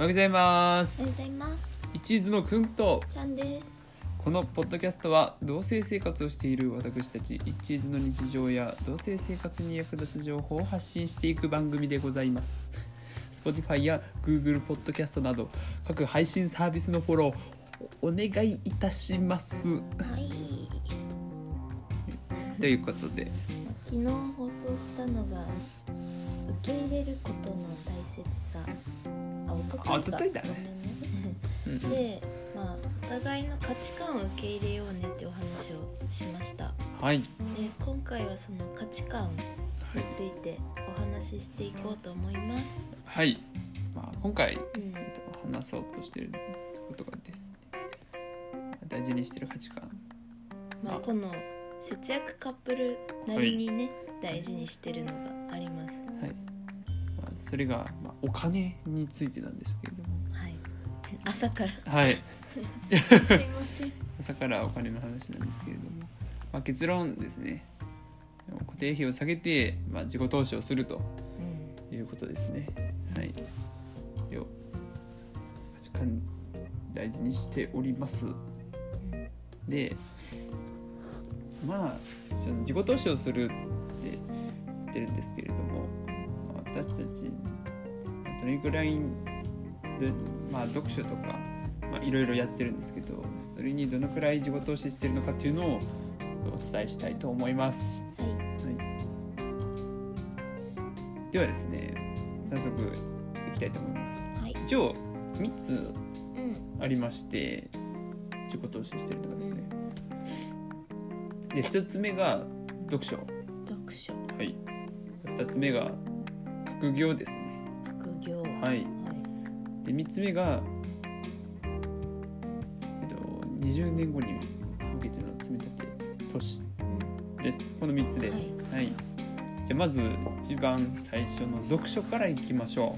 おはようございまおすはようございます。一途のくんとちゃんです。このポッドキャストは同性生活をしている私たち一途の日常や同性生活に役立つ情報を発信していく番組でございます Spotify や Google ポッドキャストなど各配信サービスのフォローおお願いいたしますはい。ということで昨日放送したのが受け入れることの大切さ。あ、おとといか。あ一昨日だねごめんうんうんで、まあお互いの価値観を受け入れようねってお話をしました。はいで、今回はその価値観についてお話ししていこうと思います。はい、まあ、今回うん。えっと話そうとしていることがですね大事にしている価値観まあこの節約カップルなりにね、大事にしてるのがあります。それが、まあ、お金についてなんですけれども。はい。朝から。はい。すいません。朝からお金の話なんですけれども、まあ、結論ですね。固定費を下げて、まあ、自己投資をするとうん。いうことですね。はい。よ。価値観大事にしております。でまあその自己投資をするって言ってるんですけれどもまあ私たちどれぐらいで、まあ、読書とか、まあ、いろいろやってるんですけどそれにどのくらい自己投資してるのかっていうのをお伝えしたいと思います。はい。はい、ではですね早速いきたいと思います。はい。一応3つうん。ありまして自己投資してるのがですねで1つ目が読書読書。はい2つ目が副業ですね。副業。はい。はい。で3つ目が、えっと、20年後に向けての積み立て投資です。この3つです。はい、じゃあまず一番最初の読書からいきましょ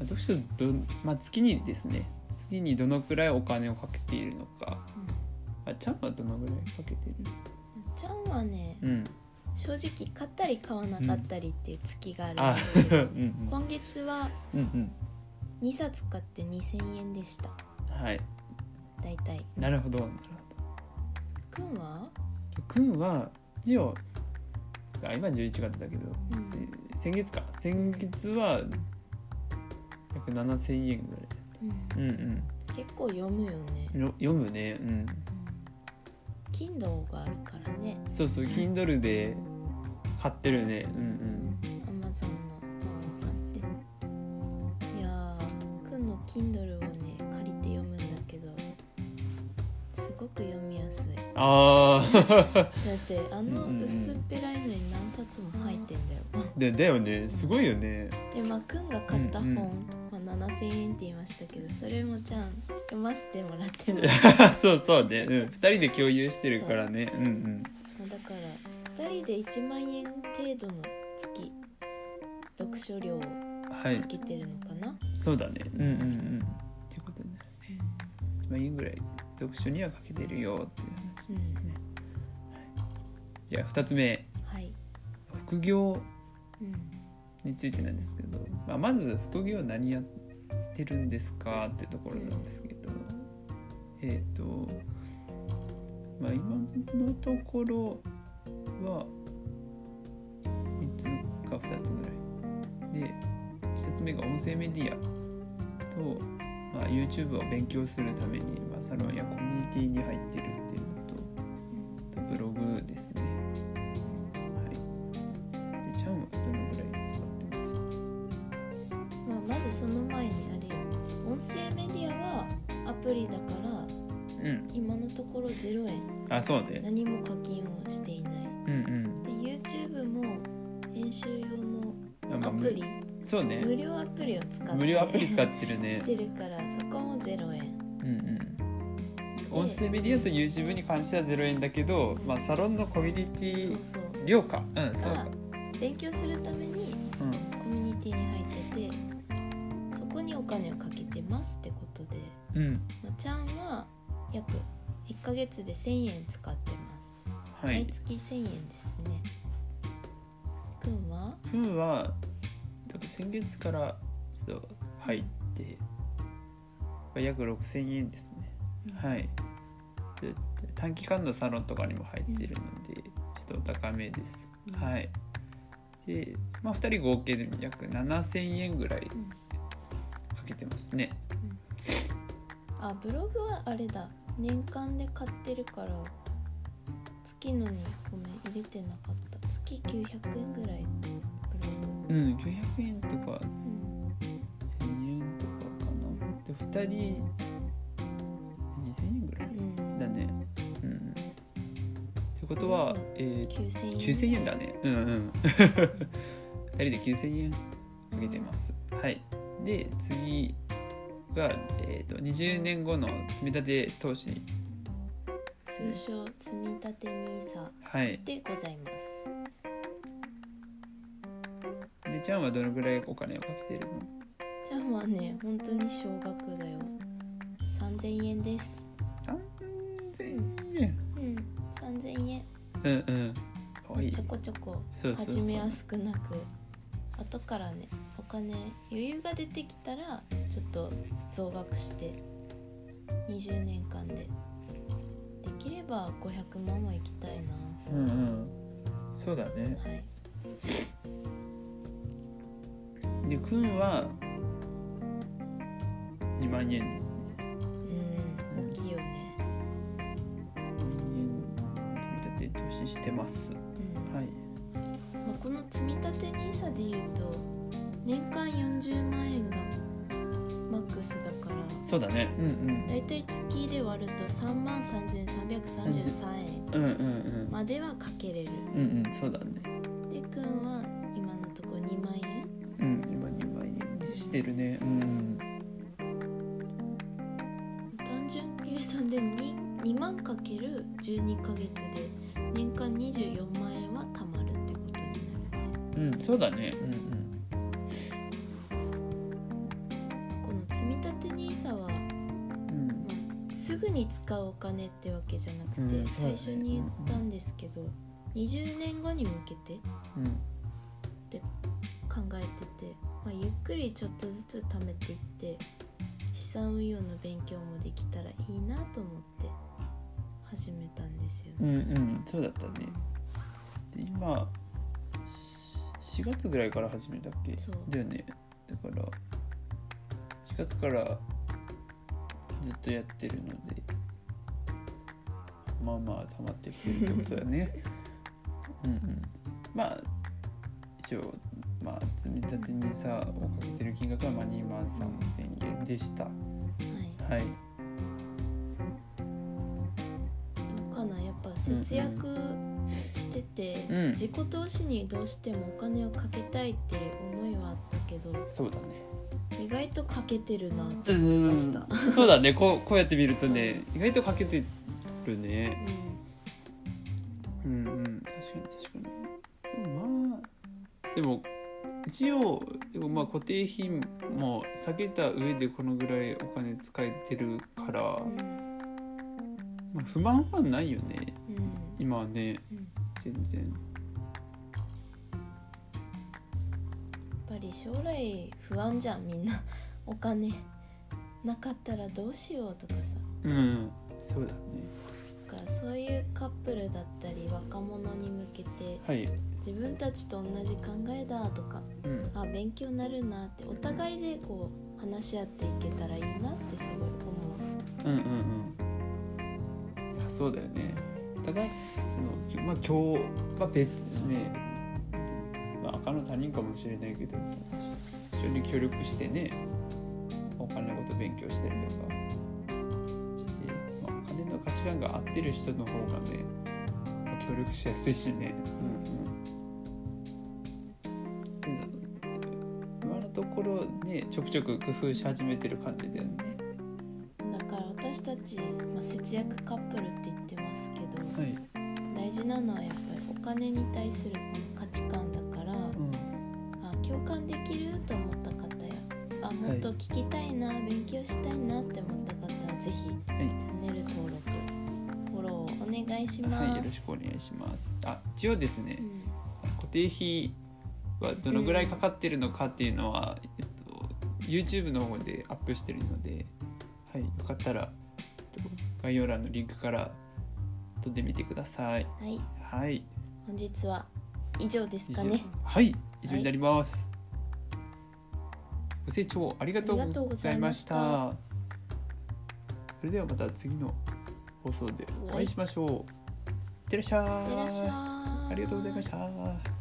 う。読書ど、まあ、月にですね月にどのくらいお金をかけているのか。あちゃんはどのぐらいかけている？ちゃんはね、うん正直買ったり買わなかったりっていう月があるですけど、うん。今月はうんうん。2冊買って2000円でした。うんはい。だいたい。なるほど。なるくんは？ほどくんは一応あ今11月だけど、うん。せ先月か。先月は約7000円ぐうん。らいうん。結構読むよね。読むね。うん Kindle があるからね。そうそう Kindle で買ってるねうん Amazon のそうそうそういやーくんの Kindle をね借りて読むんだけどすごく読みやすいああだってあの薄っぺらいのに何冊も入ってんだよでだよねすごいよねでまあくんが買った本、うんうん、7000円って言いましたけどそれもちゃん読ませてもらっても。そうそうね、うん、2人で共有してるからね。う。んうん。だから2人で1万円程度の月読書量をはいかけてるのかな、そうだね。うんうんうん。っていうことね。1万円ぐらい読書にはかけてるよっていう話ですね、はい。じゃあ2つ目。はい、副業うん。についてなんですけど、まあ、まず副業何やってるんですかってところなんですけど、えっ、とまあ今のところは3つか2つぐらい。で1つ目が音声メディアと、まあ、YouTube を勉強するために、まあ、サロンやコミュニティに入ってるっていうのととブログですね。ずその前にあれよ。音声メディアはアプリだからうん。今のところ0円。あそうね何も課金をしていない。うんうん。で YouTube も編集用あまあのアプリ、そうね。無料アプリを使って無料アプリ使ってるね。してるからそこも0円。うんうん。音声メディアと YouTube に関しては0円だけど、まあ、サロンのコミュニテそうィそう。料か。うんそうか。勉強するためにうん。コミュニティに入ってて金をかけてますってことで、うん。まあ、ちゃんは約1ヶ月で1000円使ってます。はい。毎月1000円ですね。くんは？ふんは多分先月からちょっと入っでまあ約6000円ですね。うん。はい。で短期間のサロンとかにも入っているので、ちょっとお高めです、うん。はい。で、まあ、2人合計で約7000円ぐらいかけてますね。あブログはあれだ。年間で買ってるから月のにごめん入れてなかった。月900円ぐらい。うん900円とか。うん1000円とかかな。で2人2000円ぐらいうん。だね。うん。ってことは、えー、9000円。9000円だね。うんうん。2人で9000円かけてます。はいで次が、えー、と20年後の積み立て投資。通称積み立て NISA はい。でございます。でちゃんはどのぐらいお金をかけてるの？じゃあまあね本当に少額だよ。3000円です。3000円。うん3000円。うんうん。かわいい。ちょこちょこそうそうそう。始めやすくなく後からねお金余裕が出てきたらちょっと増額して20年間で。できれば500万はいきたいうんうん。そうだね。なはい。でくんは2万円ですね。うん大きいよね。2万円積み立て投資してます。うん。はい。まあ、この積み立て NISA でいうと年間40万円がマックスだからそうだね。うんだいたい月で割ると3万3333円うんうんうんうん。まではかけれる。うんうんそうだね。でくんは今のところ2万円。うん今2万円にしてるね。うん。単純計算で 2, 2万かける12ヶ月で年間24万うん。そうだね。うんこの積み立て NISA は、うんまあ、すぐに使うお金ってわけじゃなくて、うん。そうだね最初に言ったんですけど、20年後に向けてうん考えてて、まあ、ゆっくりちょっとずつ貯めていって資産運用の勉強もできたらいいなと思って始めたんですようね。んうん。そうだったね。で今し4月ぐらいから始めたっけ？そう。だよね。だから4月からずっとやってるのでまあまあ溜まってきてるってことだね。うんうん。まあ一応まあ積み立てにさをかけてる金額はまあ2万3000円でした。はい。はい。どうかな？やっぱ節約してて、うん。自己投資にどうしてもお金をかけたいって思いはあったけどそうだね。意外とかけてるなってう思いまんした。そうだね。こうこうやって見るとね意外とかけてるね。うん。うんうん。確かに確かに。でもまあでも一応でもまあ固定費も下げた上でこのぐらいお金使えてるから、うん。まあ、不満はないよね。うん。今はね。うん全然。やっぱり将来不安じゃんみんな。お金なかったらどうしようとかさ。うんそうだね。だからそういうカップルだったり若者に向けてはい。自分たちと同じ考えだとかうん。あ勉強になるなってお互いでこう話し合っていけたらいいなってすごい思う。うんうんうん。いやそうだよね。お互いそのまあ今日は別ねまあ赤の他人かもしれないけど一緒に協力してねお金のこと勉強したりとかして、まあ、お金の価値観が合ってる人の方がね、まあ協力しやすいしね。うんうん。で今のところねちょくちょく工夫し始めてる感じだよね私たち、まあ、節約カップルって言ってますけどはい。大事なのはやっぱりお金に対する価値観だから、うん。あ共感できると思った方やあもっと聞きたいな、勉強したいなって思った方はぜひチはい。ャンネル登録フォローお願いします、はい、よろしくお願いします。あ、一応ですねう、ん。固定費はどのぐらいかかってるのかっていうのは、えっと、YouTube の方でアップしてるので、はい、よかったらえっと概要欄のリンクから飛んでみてください。はいはい。本日は以上です以上かねはい、以上になります。ご清聴ありがとうごございまし。したそれではまた次の放送でおはい会いしましょう。いってらっしゃい。いってらっしゃいありがとうございました。